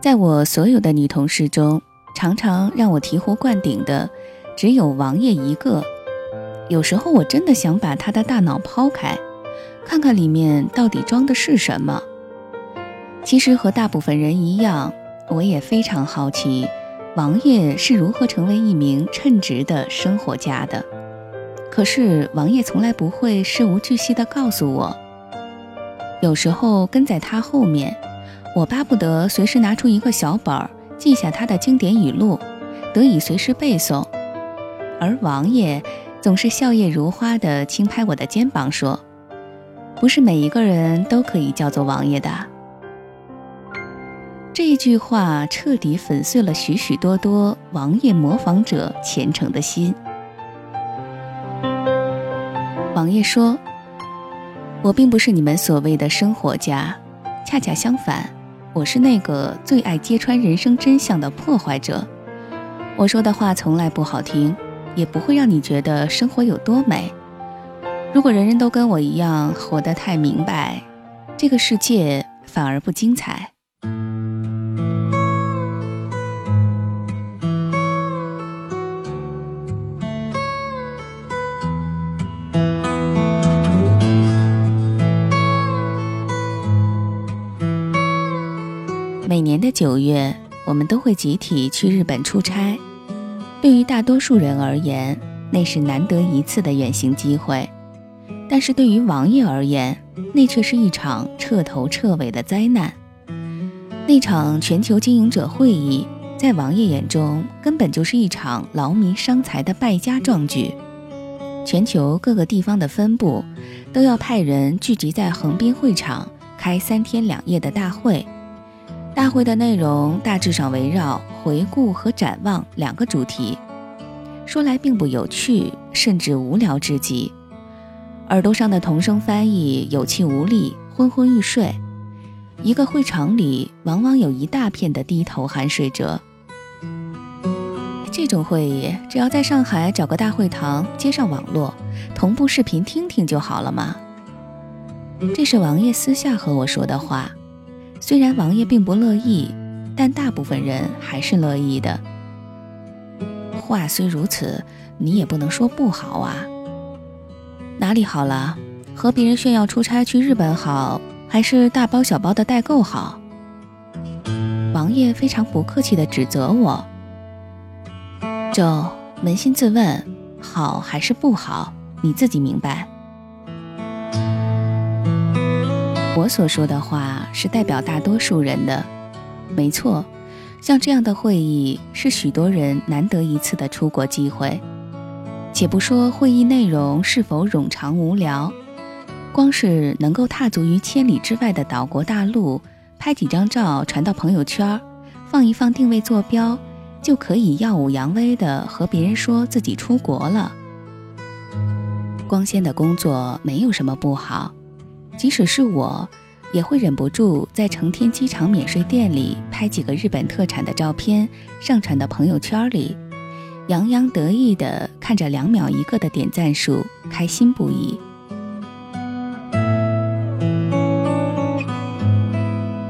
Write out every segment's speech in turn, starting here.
在我所有的女同事中，常常让我醍醐灌顶的，只有王爷一个。有时候我真的想把他的大脑抛开，看看里面到底装的是什么。其实和大部分人一样，我也非常好奇，王爷是如何成为一名称职的生活家的。可是王爷从来不会事无巨细地告诉我。有时候跟在他后面。我巴不得随时拿出一个小本儿，记下他的经典语录，得以随时背诵。而王爷总是笑靥如花地轻拍我的肩膀，说：“不是每一个人都可以叫做王爷的。”这一句话彻底粉碎了许许多多王爷模仿者虔诚的心。王爷说：“我并不是你们所谓的生活家，恰恰相反。”我是那个最爱揭穿人生真相的破坏者。我说的话从来不好听，也不会让你觉得生活有多美。如果人人都跟我一样活得太明白，这个世界反而不精彩。年的九月，我们都会集体去日本出差。对于大多数人而言，那是难得一次的远行机会；但是对于王爷而言，那却是一场彻头彻尾的灾难。那场全球经营者会议，在王爷眼中，根本就是一场劳民伤财的败家壮举。全球各个地方的分部，都要派人聚集在横滨会场，开三天两夜的大会。大会的内容大致上围绕回顾和展望两个主题，说来并不有趣，甚至无聊至极。耳朵上的同声翻译有气无力，昏昏欲睡。一个会场里往往有一大片的低头酣睡者。这种会议只要在上海找个大会堂，接上网络，同步视频听听就好了嘛。这是王爷私下和我说的话。虽然王爷并不乐意，但大部分人还是乐意的。话虽如此，你也不能说不好啊。哪里好了？和别人炫耀出差去日本好，还是大包小包的代购好？王爷非常不客气地指责我。就，扪心自问，好还是不好？你自己明白。我所说的话是代表大多数人的，没错。像这样的会议是许多人难得一次的出国机会。且不说会议内容是否冗长无聊，光是能够踏足于千里之外的岛国大陆，拍几张照传到朋友圈，放一放定位坐标，就可以耀武扬威的和别人说自己出国了。光鲜的工作没有什么不好。即使是我，也会忍不住在成田机场免税店里拍几个日本特产的照片，上传到朋友圈里，洋洋得意地看着两秒一个的点赞数，开心不已。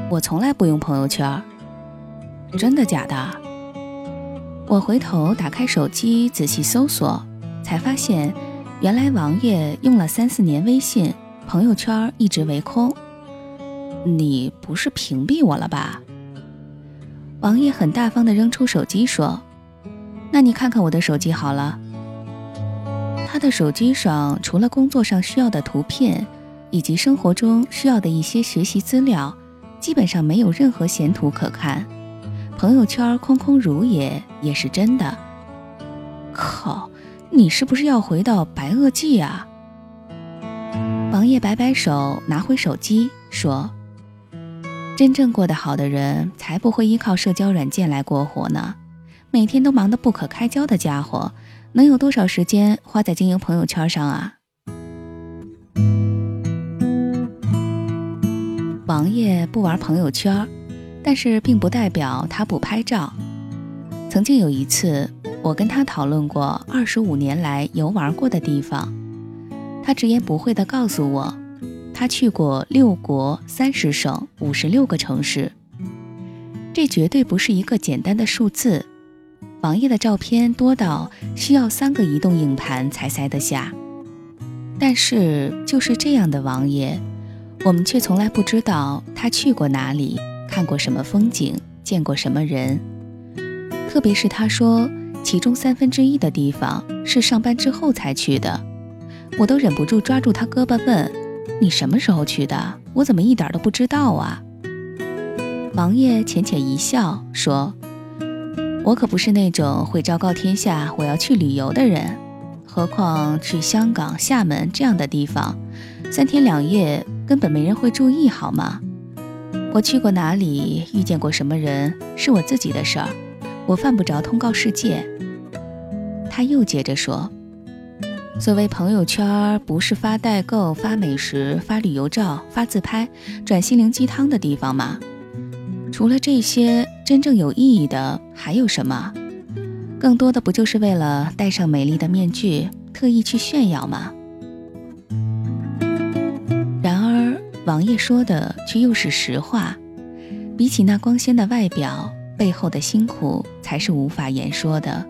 我从来不用朋友圈，真的假的？我回头打开手机仔细搜索，才发现，原来王爷用了三四年微信。朋友圈一直为空，你不是屏蔽我了吧？王爷很大方地扔出手机说：“那你看看我的手机好了。”他的手机上除了工作上需要的图片，以及生活中需要的一些学习资料，基本上没有任何闲图可看。朋友圈空空如也也是真的。靠，你是不是要回到白垩纪啊？王爷摆摆手，拿回手机，说：“真正过得好的人，才不会依靠社交软件来过活呢。每天都忙得不可开交的家伙，能有多少时间花在经营朋友圈上啊？”王爷不玩朋友圈，但是并不代表他不拍照。曾经有一次，我跟他讨论过二十五年来游玩过的地方，他直言不讳地告诉我，他去过六国三十省五十六个城市。这绝对不是一个简单的数字。王爷的照片多到需要三个移动硬盘才塞得下，但是就是这样的王爷，我们却从来不知道他去过哪里，看过什么风景，见过什么人。特别是他说其中三分之一的地方是上班之后才去的，我都忍不住抓住他胳膊问：“你什么时候去的？我怎么一点都不知道啊？”王爷浅浅一笑说。我可不是那种会昭告天下我要去旅游的人，何况去香港、厦门这样的地方，三天两夜根本没人会注意，好吗？我去过哪里，遇见过什么人，是我自己的事儿，我犯不着通告世界。他又接着说：“所谓朋友圈，不是发代购、发美食、发旅游照、发自拍、转心灵鸡汤的地方吗？除了这些。”真正有意义的还有什么？更多的不就是为了戴上美丽的面具，特意去炫耀吗？然而，王爷说的却又是实话。比起那光鲜的外表，背后的辛苦才是无法言说的。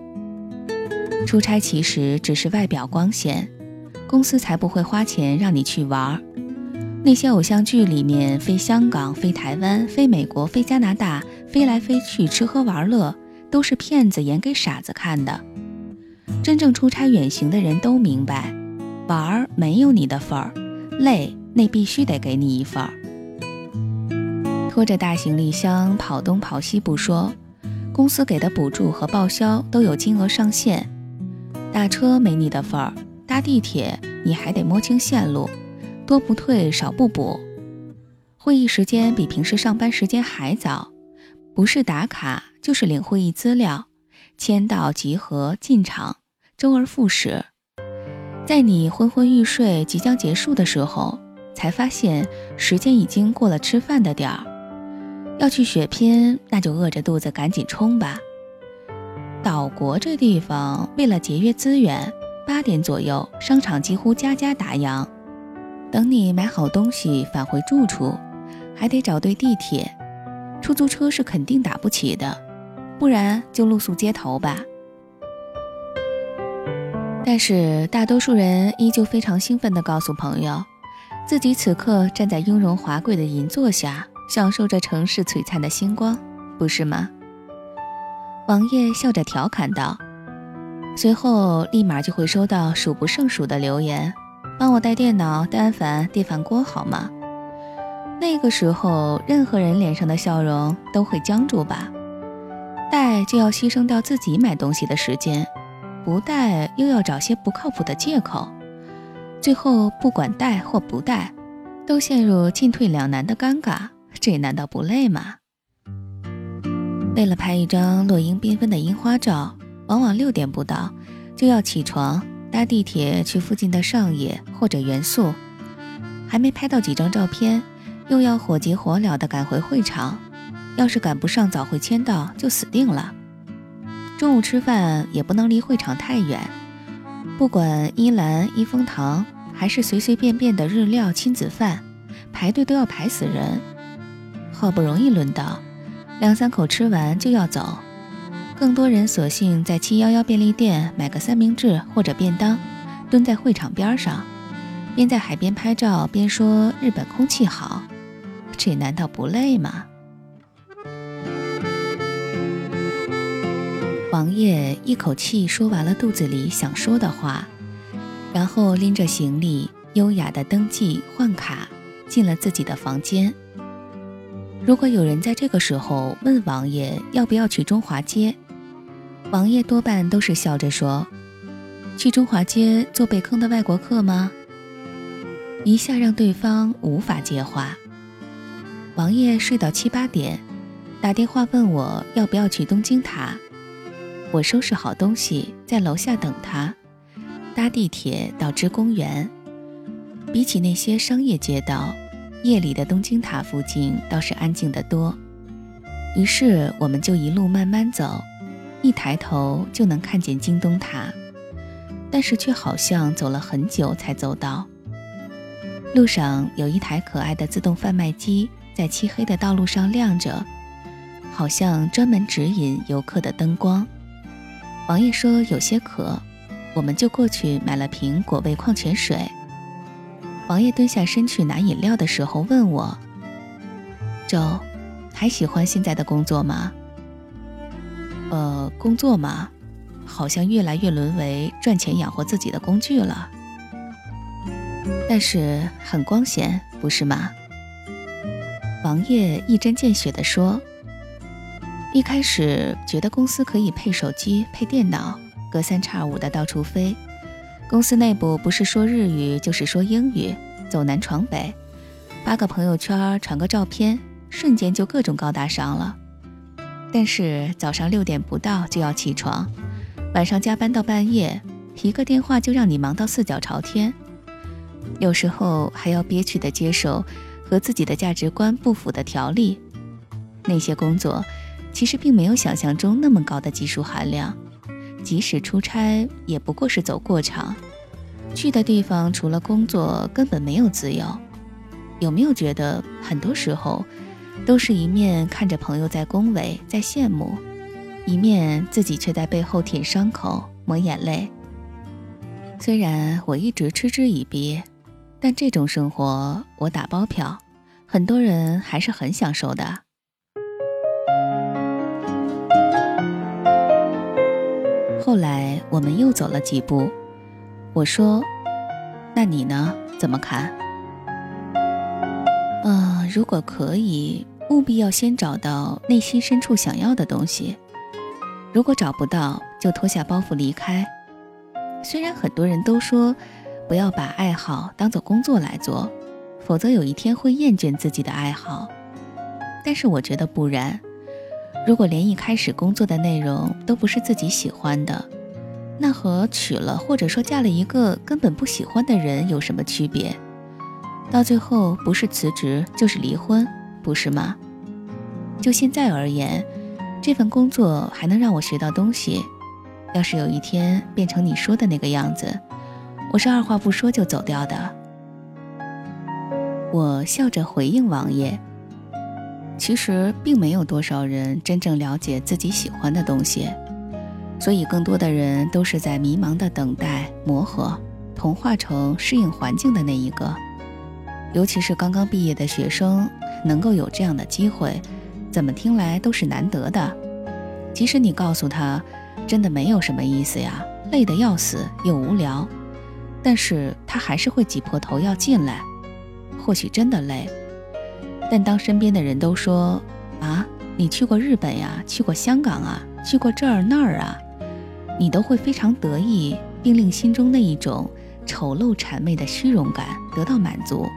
出差其实只是外表光鲜，公司才不会花钱让你去玩儿。那些偶像剧里面飞香港、飞台湾、飞美国、飞加拿大。飞来飞去，吃喝玩乐，都是骗子演给傻子看的。真正出差远行的人都明白，玩儿没有你的份儿，累那必须得给你一份儿。拖着大行李箱跑东跑西不说，公司给的补助和报销都有金额上限。打车没你的份儿，搭地铁你还得摸清线路，多不退少不补。会议时间比平时上班时间还早。不是打卡，就是领会议资料，签到、集合、进场，周而复始。在你昏昏欲睡、即将结束的时候，才发现时间已经过了吃饭的点儿。要去血拼，那就饿着肚子赶紧冲吧。岛国这地方，为了节约资源，八点左右商场几乎家家打烊。等你买好东西返回住处，还得找对地铁。出租车是肯定打不起的，不然就露宿街头吧。但是大多数人依旧非常兴奋地告诉朋友，自己此刻站在雍容华贵的银座下，享受着城市璀璨的星光，不是吗？王爷笑着调侃道，随后立马就会收到数不胜数的留言：“帮我带电脑、单反、电饭锅好吗？”那个时候，任何人脸上的笑容都会僵住吧？带就要牺牲掉自己买东西的时间，不带又要找些不靠谱的借口，最后不管带或不带，都陷入进退两难的尴尬，这难道不累吗？为了拍一张落英缤纷的樱花照，往往六点不到就要起床，搭地铁去附近的上野或者元素，还没拍到几张照片。又要火急火燎地赶回会场，要是赶不上早会签到，就死定了。中午吃饭也不能离会场太远，不管一兰、一风堂，还是随随便便的日料亲子饭，排队都要排死人。好不容易轮到，两三口吃完就要走，更多人索性在七幺幺便利店买个三明治或者便当，蹲在会场边上，边在海边拍照边说日本空气好。这难道不累吗？王爷一口气说完了肚子里想说的话，然后拎着行李，优雅的登记换卡，进了自己的房间。如果有人在这个时候问王爷要不要去中华街，王爷多半都是笑着说：“去中华街做被坑的外国客吗？”一下让对方无法接话。王爷睡到七八点，打电话问我要不要去东京塔。我收拾好东西在楼下等他，搭地铁到芝公园。比起那些商业街道，夜里的东京塔附近倒是安静得多。于是我们就一路慢慢走，一抬头就能看见京东塔，但是却好像走了很久才走到。路上有一台可爱的自动贩卖机在漆黑的道路上亮着，好像专门指引游客的灯光。王爷说有些渴，我们就过去买了瓶果味矿泉水。王爷蹲下身去拿饮料的时候问我：“周。”还喜欢现在的工作吗？呃，工作嘛，好像越来越沦为赚钱养活自己的工具了。但是很光鲜，不是吗？王爷一针见血地说：“一开始觉得公司可以配手机、配电脑，隔三差五的到处飞。公司内部不是说日语就是说英语，走南闯北，发个朋友圈，传个照片。”瞬间就各种高大上了，但是早上六点不到就要起床，晚上加班到半夜，一个电话就让你忙到四脚朝天，有时候还要憋屈的接受和自己的价值观不符的条例。那些工作其实并没有想象中那么高的技术含量，即使出差也不过是走过场，去的地方除了工作根本没有自由。有没有觉得很多时候？都是一面看着朋友在恭维、在羡慕，一面自己却在背后舔伤口、抹眼泪。虽然我一直嗤之以鼻，但这种生活我打包票，很多人还是很享受的。后来我们又走了几步，我说：“那你呢？怎么看？”嗯，如果可以。务必要先找到内心深处想要的东西，如果找不到，就脱下包袱离开。虽然很多人都说不要把爱好当做工作来做，否则有一天会厌倦自己的爱好，但是我觉得不然。如果连一开始工作的内容都不是自己喜欢的，那和娶了或者说嫁了一个根本不喜欢的人有什么区别？到最后不是辞职就是离婚。不是吗？就现在而言，这份工作还能让我学到东西。要是有一天变成你说的那个样子，我是二话不说就走掉的。我笑着回应王爷：“其实并没有多少人真正了解自己喜欢的东西，所以更多的人都是在迷茫的等待、磨合，同化成适应环境的那一个。尤其是刚刚毕业的学生。”能够有这样的机会，怎么听来都是难得的。即使你告诉他，真的没有什么意思呀，累得要死又无聊，但是他还是会挤破头要进来。或许真的累，但当身边的人都说啊，你去过日本呀，去过香港啊，去过这儿那儿啊，你都会非常得意，并令心中那一种丑陋谄媚的虚荣感得到满足。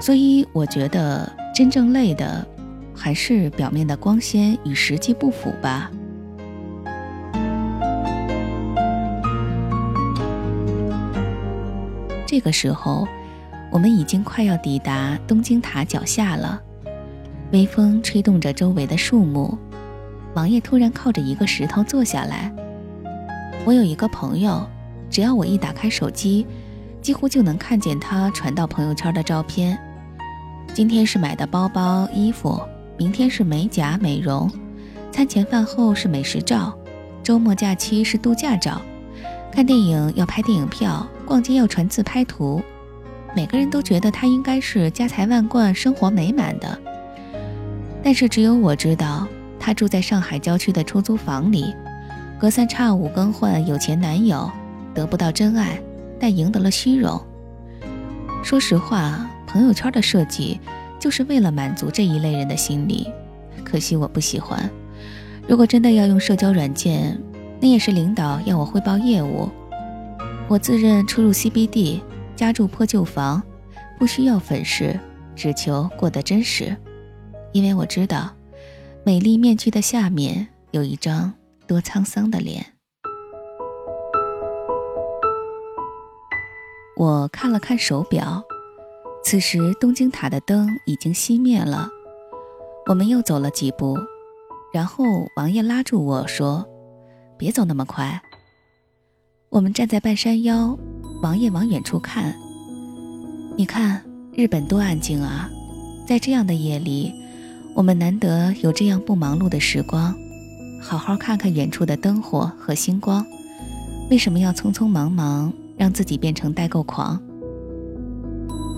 所以我觉得真正累的，还是表面的光鲜与实际不符吧。这个时候，我们已经快要抵达东京塔脚下了。微风吹动着周围的树木，王爷突然靠着一个石头坐下来。我有一个朋友，只要我一打开手机，几乎就能看见他传到朋友圈的照片。今天是买的包包、衣服，明天是美甲、美容，餐前饭后是美食照，周末假期是度假照，看电影要拍电影票，逛街要传自拍图。每个人都觉得他应该是家财万贯、生活美满的，但是只有我知道，他住在上海郊区的出租房里，隔三差五更换有钱男友，得不到真爱，但赢得了虚荣。说实话。朋友圈的设计就是为了满足这一类人的心理，可惜我不喜欢。如果真的要用社交软件，那也是领导要我汇报业务。我自认出入 CBD，家住破旧房，不需要粉饰，只求过得真实。因为我知道，美丽面具的下面有一张多沧桑的脸。我看了看手表。此时，东京塔的灯已经熄灭了。我们又走了几步，然后王爷拉住我说：“别走那么快。”我们站在半山腰，王爷往远处看。你看，日本多安静啊！在这样的夜里，我们难得有这样不忙碌的时光，好好看看远处的灯火和星光。为什么要匆匆忙忙，让自己变成代购狂？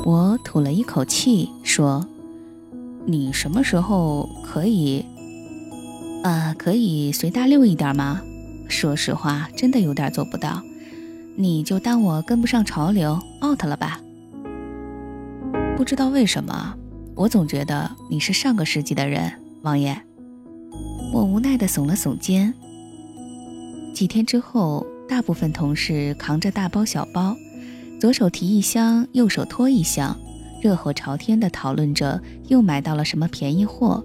我吐了一口气，说：“你什么时候可以？啊，可以随大溜一点吗？”说实话，真的有点做不到，你就当我跟不上潮流，out 了吧。不知道为什么，我总觉得你是上个世纪的人，王爷。我无奈地耸了耸肩。几天之后，大部分同事扛着大包小包，左手提一箱，右手拖一箱，热火朝天地讨论着又买到了什么便宜货，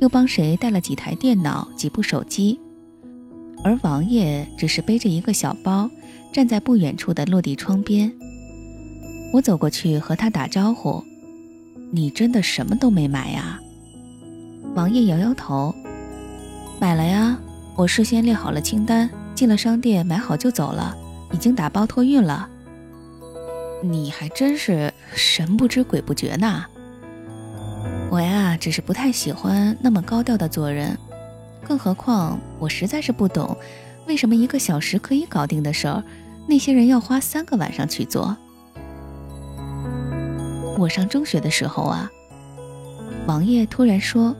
又帮谁带了几台电脑、几部手机。而王爷只是背着一个小包，站在不远处的落地窗边。我走过去和他打招呼：“你真的什么都没买呀？”王爷摇摇头：“买了呀，我事先列好了清单，进了商店买好就走了，已经打包托运了。”你还真是神不知鬼不觉呢。我呀，只是不太喜欢那么高调的做人。更何况，我实在是不懂，为什么一个小时可以搞定的事儿，那些人要花三个晚上去做。我上中学的时候啊，王爷突然说，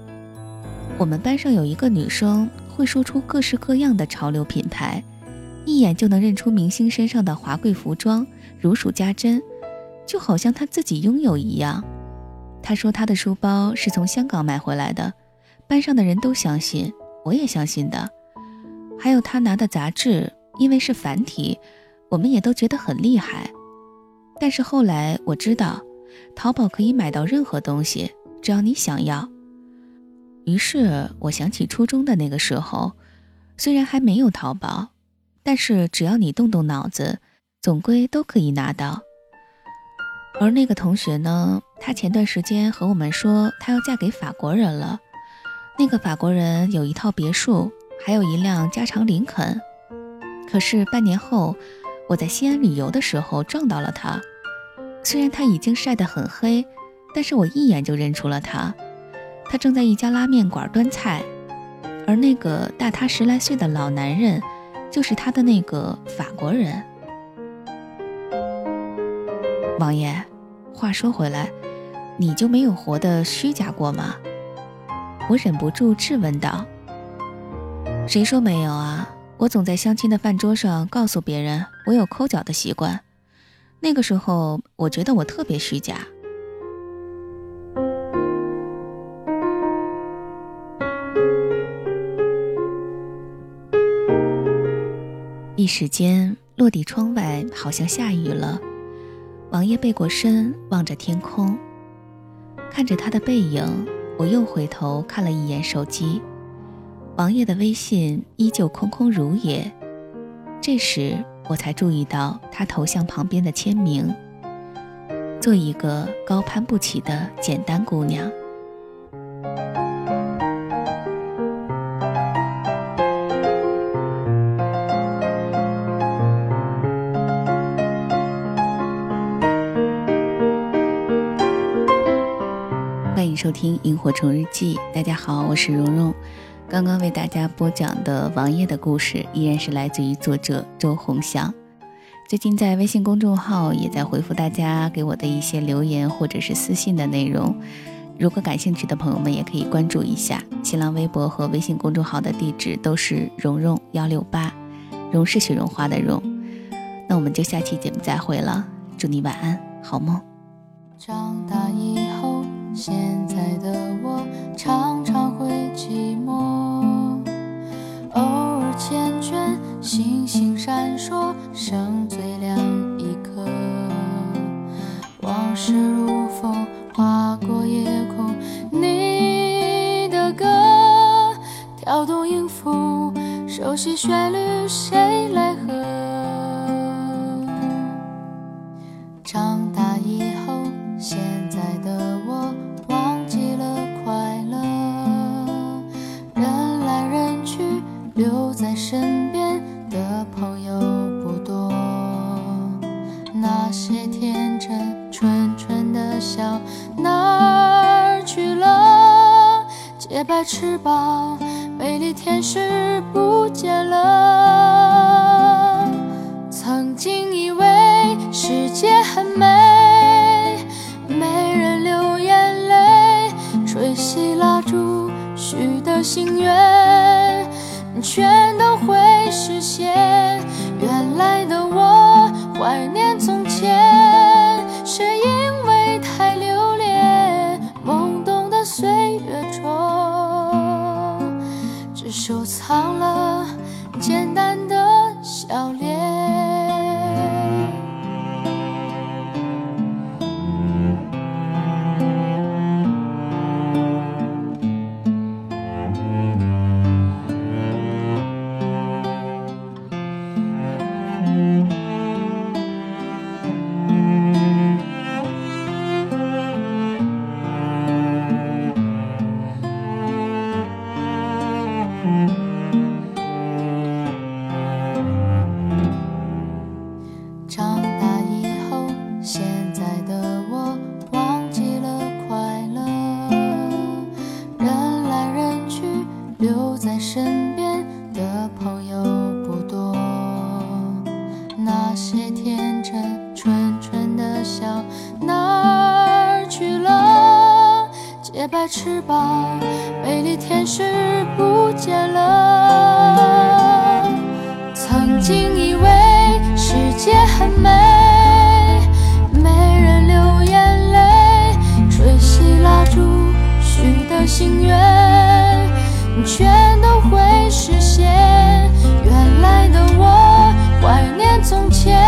我们班上有一个女生会说出各式各样的潮流品牌，一眼就能认出明星身上的华贵服装，如数家珍，就好像她自己拥有一样。她说她的书包是从香港买回来的，班上的人都相信。我也相信的，还有他拿的杂志，因为是繁体，我们也都觉得很厉害。但是后来我知道，淘宝可以买到任何东西，只要你想要。于是我想起初中的那个时候，虽然还没有淘宝，但是只要你动动脑子，总归都可以拿到。而那个同学呢，他前段时间和我们说，他要嫁给法国人了。那个法国人有一套别墅，还有一辆加长林肯。可是半年后，我在西安旅游的时候撞到了他。虽然他已经晒得很黑，但是我一眼就认出了他。他正在一家拉面馆端菜，而那个大他十来岁的老男人，就是他的那个法国人。王爷，话说回来，你就没有活得虚假过吗？我忍不住质问道：“谁说没有啊？我总在相亲的饭桌上告诉别人我有抠脚的习惯。那个时候，我觉得我特别虚假。”一时间，落地窗外好像下雨了。王爷背过身，望着天空，看着他的背影。我又回头看了一眼手机，王爷的微信依旧空空如也。这时我才注意到他头像旁边的签名：“做一个高攀不起的简单姑娘。”听萤火虫日记，大家好，我是蓉蓉。刚刚为大家播讲的王爷的故事，依然是来自于作者周鸿祥。最近在微信公众号也在回复大家给我的一些留言或者是私信的内容。如果感兴趣的朋友们，也可以关注一下新浪微博和微信公众号的地址都是蓉蓉幺六八，蓉是雪绒花的蓉。那我们就下期节目再会了，祝你晚安，好梦。长大以后。现在的我常常会寂寞，偶尔缱绻，星星闪烁，剩最亮一颗。往事如风，划过夜空，你的歌跳动音符，熟悉旋律，谁来和？心愿全都会实现。心愿全都会实现。原来的我怀念从前。